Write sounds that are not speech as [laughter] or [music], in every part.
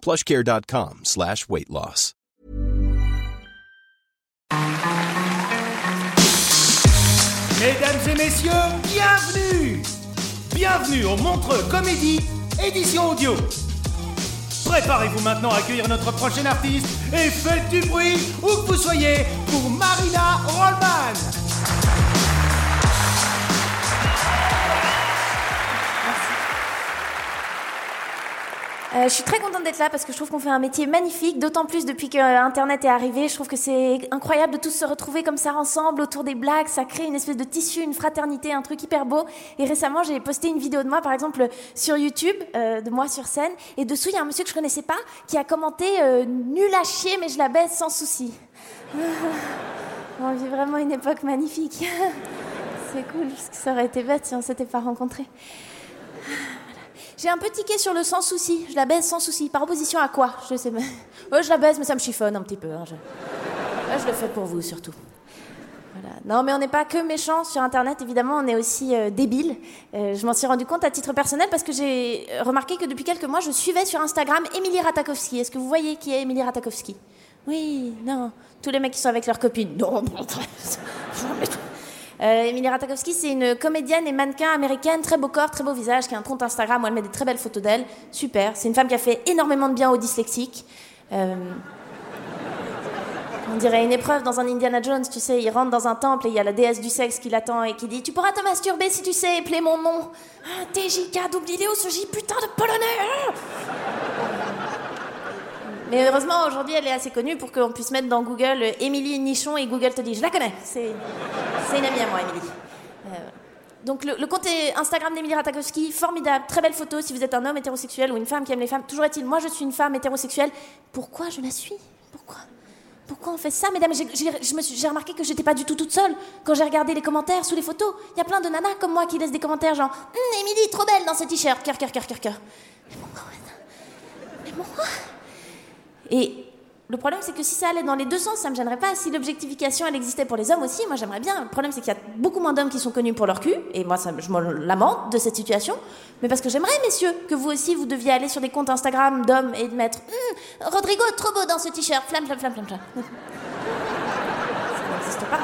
plushcare.com slash weight loss. Mesdames et messieurs, bienvenue Bienvenue au Montreux Comédie, édition audio. Préparez-vous maintenant à accueillir notre prochain artiste et faites du bruit où que vous soyez pour Marina Rollman. Euh, je suis très contente d'être là parce que je trouve qu'on fait un métier magnifique, d'autant plus depuis que euh, Internet est arrivé. Je trouve que c'est incroyable de tous se retrouver comme ça ensemble autour des blagues. Ça crée une espèce de tissu, une fraternité, un truc hyper beau. Et récemment, j'ai posté une vidéo de moi, par exemple, sur YouTube, euh, de moi sur scène. Et dessous, il y a un monsieur que je connaissais pas qui a commenté nul à chier, mais je la baisse sans souci. [laughs] on vit vraiment une époque magnifique. [laughs] c'est cool, parce que ça aurait été bête si on s'était pas rencontrés. J'ai un peu tiqué sur le sans souci. Je la baise sans souci. Par opposition à quoi? Je sais pas. [laughs] Ouais, je la baise, mais ça me chiffonne un petit peu. hein. Je... Le fais pour vous surtout. Voilà. Non, mais on n'est pas que méchants sur Internet, évidemment, on est aussi euh, débiles. Euh, je m'en suis rendu compte à titre personnel parce que j'ai remarqué que depuis quelques mois, je suivais sur Instagram Émilie Ratakowski. Est-ce que vous voyez qui est Émilie Ratakowski? Oui, non. Tous les mecs qui sont avec leurs copines. Non, [laughs] bon, euh, Emilie Ratajkowski, c'est une comédienne et mannequin américaine, très beau corps, très beau visage, qui a un compte Instagram où elle met des très belles photos d'elle. Super. C'est une femme qui a fait énormément de bien aux dyslexiques. Euh, on dirait une épreuve dans un Indiana Jones, tu sais, il rentre dans un temple et il y a la déesse du sexe qui l'attend et qui dit Tu pourras te masturber si tu sais épeler mon nom. Ah, TJK, double idéo, ce J, putain de polonais hein. Mais heureusement, aujourd'hui, elle est assez connue pour qu'on puisse mettre dans Google euh, Émilie Nichon et Google te dit Je la connais, c'est c'est une amie à moi, Émilie. Euh, donc le, compte Instagram d'Emilie Ratajkowski, formidable, très belle photo si vous êtes un homme hétérosexuel ou une femme qui aime les femmes. Toujours est-il, moi je suis une femme hétérosexuelle. Pourquoi je la suis? Pourquoi? Pourquoi on fait ça, mesdames? J'ai- j'ai remarqué que j'étais pas du tout toute seule quand j'ai regardé les commentaires sous les photos. Il y a plein de nanas comme moi qui laissent des commentaires genre Hum, Émilie, trop belle dans ce t-shirt, cœur, cœur, cœur, cœur, cœur. Mais pourquoi? Mais pourquoi? Et le problème, c'est que si ça allait dans les deux sens, ça me gênerait pas. Si l'objectification, elle existait pour les hommes aussi, moi j'aimerais bien. Le problème, c'est qu'il y a beaucoup moins d'hommes qui sont connus pour leur cul, et moi, ça, je me lamente de cette situation. Mais parce que j'aimerais, messieurs, que vous aussi, vous deviez aller sur des comptes Instagram d'hommes et de mettre Hum, Rodrigo, trop beau dans ce t-shirt, flamme, flamme, flamme, flamme, flamme. ça n'existe pas.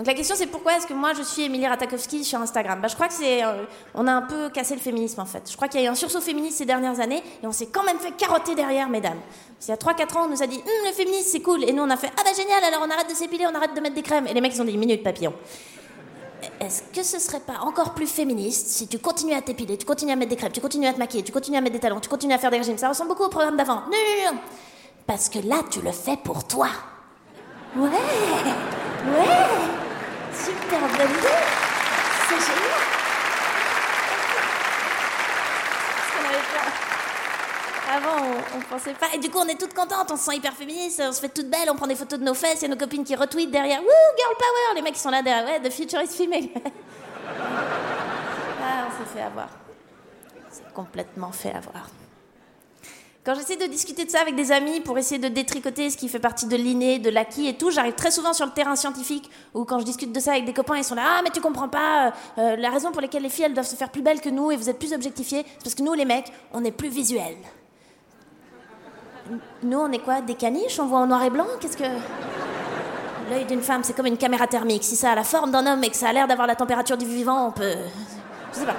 Donc la question c'est pourquoi est-ce que moi je suis Emilie Ratajkowski sur Instagram? Bah, Je crois que c'est... euh, on a un peu cassé le féminisme en fait. Je crois qu'il y a eu un sursaut féministe ces dernières années et on s'est quand même fait carotter derrière, mesdames. Qu'il y a 3-4 ans on nous a dit Hum, le féminisme c'est cool et nous on a fait Ah bah génial alors on arrête de s'épiler, on arrête de mettre des crèmes. Et les mecs ils ont dit minute papillon. Est-ce que ce serait pas encore plus féministe si tu continues à t'épiler, tu continues à mettre des crèmes, tu continues à te maquiller, tu continues à mettre des talons, tu continues à faire des régimes? Ça ressemble beaucoup au programme d'avant. Non, non Parce que là tu le fais pour toi. Ouais Ouais Super bonne idée C'est génial Avant, on, on pensait pas. Et du coup, on est toutes contentes, on se sent hyper féministe, on se fait toutes belles, on prend des photos de nos fesses, il y a nos copines qui retweetent derrière. Wouh, girl power Les mecs sont là derrière. Ouais, the future is female. [laughs] ah, on s'est fait avoir. On s'est complètement fait avoir. Quand j'essaie de discuter de ça avec des amis pour essayer de détricoter ce qui fait partie de l'inné, de l'acquis et tout, j'arrive très souvent sur le terrain scientifique où quand je discute de ça avec des copains, ils sont là Ah, mais tu comprends pas, euh, euh, la raison pour laquelle les filles elles doivent se faire plus belles que nous et vous êtes plus objectifiés, c'est parce que nous les mecs, on est plus visuels. Nous, on est quoi Des caniches On voit en noir et blanc Qu'est-ce que. L'œil d'une femme, c'est comme une caméra thermique. Si ça a la forme d'un homme et que ça a l'air d'avoir la température du vivant, on peut. Je sais pas.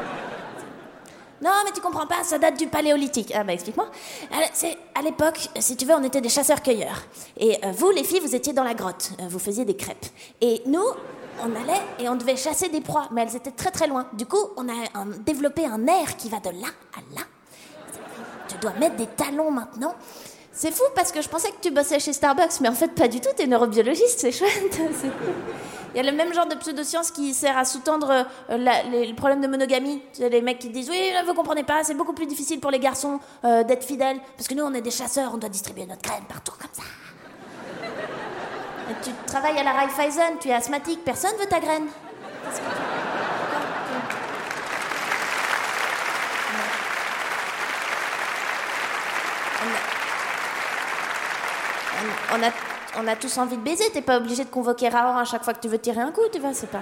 Non, mais tu comprends pas, ça date du paléolithique. Ah bah explique-moi. C'est à l'époque, si tu veux, on était des chasseurs-cueilleurs. Et euh, vous, les filles, vous étiez dans la grotte. Euh, vous faisiez des crêpes. Et nous, on allait et on devait chasser des proies, mais elles étaient très très loin. Du coup, on a développé un air qui va de là à là. Tu dois mettre des talons maintenant. C'est fou parce que je pensais que tu bossais chez Starbucks, mais en fait pas du tout, t'es neurobiologiste, c'est chouette. [laughs] Il y a le même genre de pseudoscience qui sert à sous-tendre euh, le problème de monogamie. Les mecs qui disent Oui, vous comprenez pas, c'est beaucoup plus difficile pour les garçons euh, d'être fidèles, parce que nous on est des chasseurs, on doit distribuer notre graine partout comme ça. Tu travailles à la Raiffeisen, tu es asthmatique, personne veut ta graine. Qu'est-ce que tu- On a, tous envie de baiser, t'es pas obligé de convoquer Raor à chaque fois que tu veux tirer un coup, tu vois, c'est pas.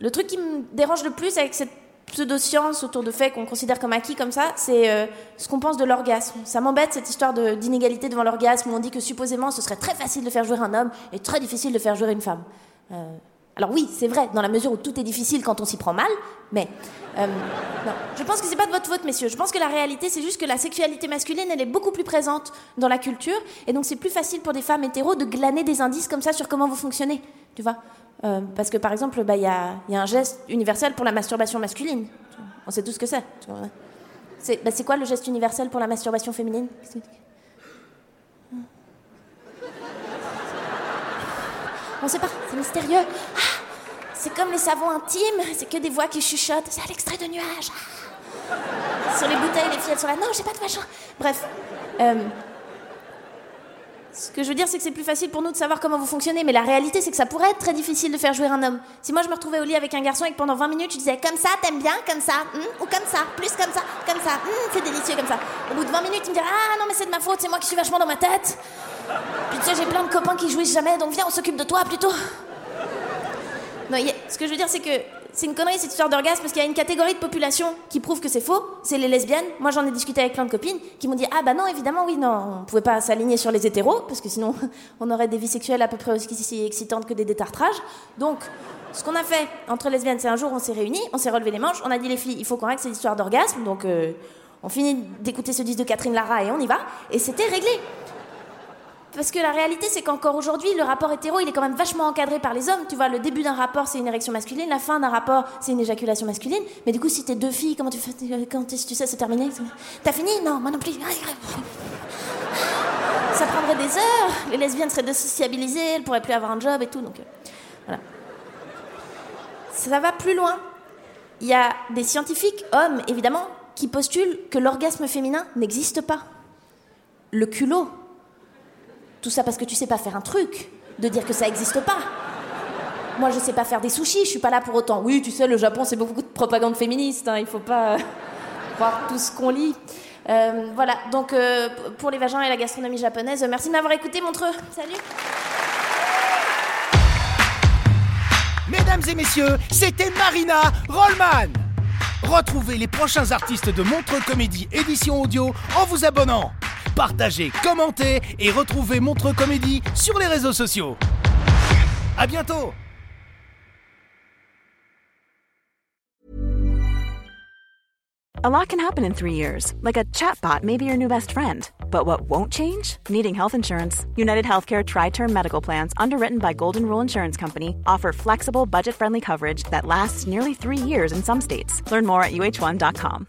Le truc qui me dérange le plus avec cette pseudo-science autour de faits qu'on considère comme acquis comme ça, c'est euh, ce qu'on pense de l'orgasme. Ça m'embête cette histoire d'inégalité devant l'orgasme où on dit que supposément ce serait très facile de faire jouer un homme et très difficile de faire jouer une femme. Euh, alors oui, c'est vrai, dans la mesure où tout est difficile quand on s'y prend mal, mais euh. Je pense que c'est pas de votre faute, messieurs. Je pense que la réalité, c'est juste que la sexualité masculine, elle est beaucoup plus présente dans la culture, et donc c'est plus facile pour des femmes hétéros de glaner des indices comme ça sur comment vous fonctionnez, tu vois. Euh, parce que par exemple, bah, il y, a, y a un geste universel pour la masturbation masculine. On sait tout ce que. C'est bah, c'est quoi le geste universel pour la masturbation féminine Qu'est-ce que- On sait pas, c'est mystérieux. Ah, c'est comme les savons intimes, c'est que des voix qui chuchotent. C'est à l'extrait de nuages. Ah. Sur les bouteilles, les filles, elles sont là. Non, j'ai pas de machin. Bref. euh, ce que je veux dire, c'est que c'est plus facile pour nous de savoir comment vous fonctionnez, mais la réalité, c'est que ça pourrait être très difficile de faire jouer un homme. Si moi je me retrouvais au lit avec un garçon et que pendant 20 minutes je disais comme ça, t'aimes bien, comme ça, hum, ou comme ça, plus comme ça, comme ça, hum, c'est délicieux comme ça. Au bout de 20 minutes, il me dirait ah non mais c'est de ma faute, c'est moi qui suis vachement dans ma tête. Puis tu sais, j'ai plein de copains qui jouissent jamais, donc viens, on s'occupe de toi plutôt. Non, ce que je veux dire, c'est que c'est une connerie cette histoire d'orgasme parce qu'il y a une catégorie de population qui prouve que c'est faux, c'est les lesbiennes. Moi, j'en ai discuté avec plein de copines qui m'ont dit Ah, bah non, évidemment, oui, non, on pouvait pas s'aligner sur les hétéros parce que sinon, [laughs] on aurait des vies sexuelles à peu près aussi excitantes que des détartrages. Donc, ce qu'on a fait entre lesbiennes, c'est un jour, on s'est réunis, on s'est relevé les manches, on a dit les filles, il faut qu'on règle cette histoire d'orgasme, donc euh, on finit d'écouter ce disque de Catherine Lara et on y va, et c'était réglé. Parce que la réalité, c'est qu'encore aujourd'hui, le rapport hétéro, il est quand même vachement encadré par les hommes. Tu vois, le début d'un rapport, c'est une érection masculine, la fin d'un rapport, c'est une éjaculation masculine. Mais du coup, si t'es deux filles, comment tu fais Quand est-ce que tu sais, c'est terminé? T'as fini? Non, moi non plus. [laughs] Ça prendrait des heures. Les lesbiennes seraient désociabilisées, elles pourraient plus avoir un job et tout. Donc, euh, voilà. Ça va plus loin. Il y a des scientifiques, hommes évidemment, qui postulent que l'orgasme féminin n'existe pas. Le culot. Tout ça parce que tu sais pas faire un truc, de dire que ça existe pas. Moi, je sais pas faire des sushis, je suis pas là pour autant. Oui, tu sais, le Japon, c'est beaucoup de propagande féministe, hein, il faut pas euh, croire tout ce qu'on lit. Euh, voilà, donc euh, pour les vagins et la gastronomie japonaise, euh, merci de m'avoir écouté, Montreux. Salut. Mesdames et messieurs, c'était Marina Rollman. Retrouvez les prochains artistes de Montreux Comédie édition audio en vous abonnant. Partagez, commentez et retrouvez Montreux Comédie sur les réseaux sociaux. À bientôt A lot can happen in three years, like a chatbot may be your new best friend. But what won't change? Needing health insurance. United Healthcare Tri Term Medical Plans, underwritten by Golden Rule Insurance Company, offer flexible, budget friendly coverage that lasts nearly three years in some states. Learn more at uh1.com.